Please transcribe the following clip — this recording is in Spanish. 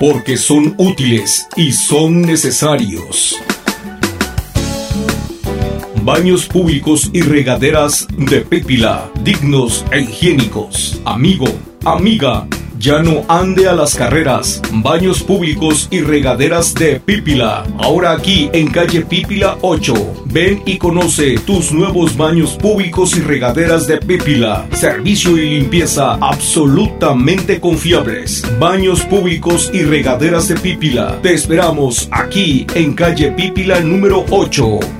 porque son útiles y son necesarios. Baños públicos y regaderas de Pépila, dignos e higiénicos. Amigo, amiga, ya no ande a las carreras. Baños públicos y regaderas de Pípila. Ahora aquí en calle Pípila 8. Ven y conoce tus nuevos baños públicos y regaderas de Pípila. Servicio y limpieza absolutamente confiables. Baños públicos y regaderas de Pípila. Te esperamos aquí en calle Pípila número 8.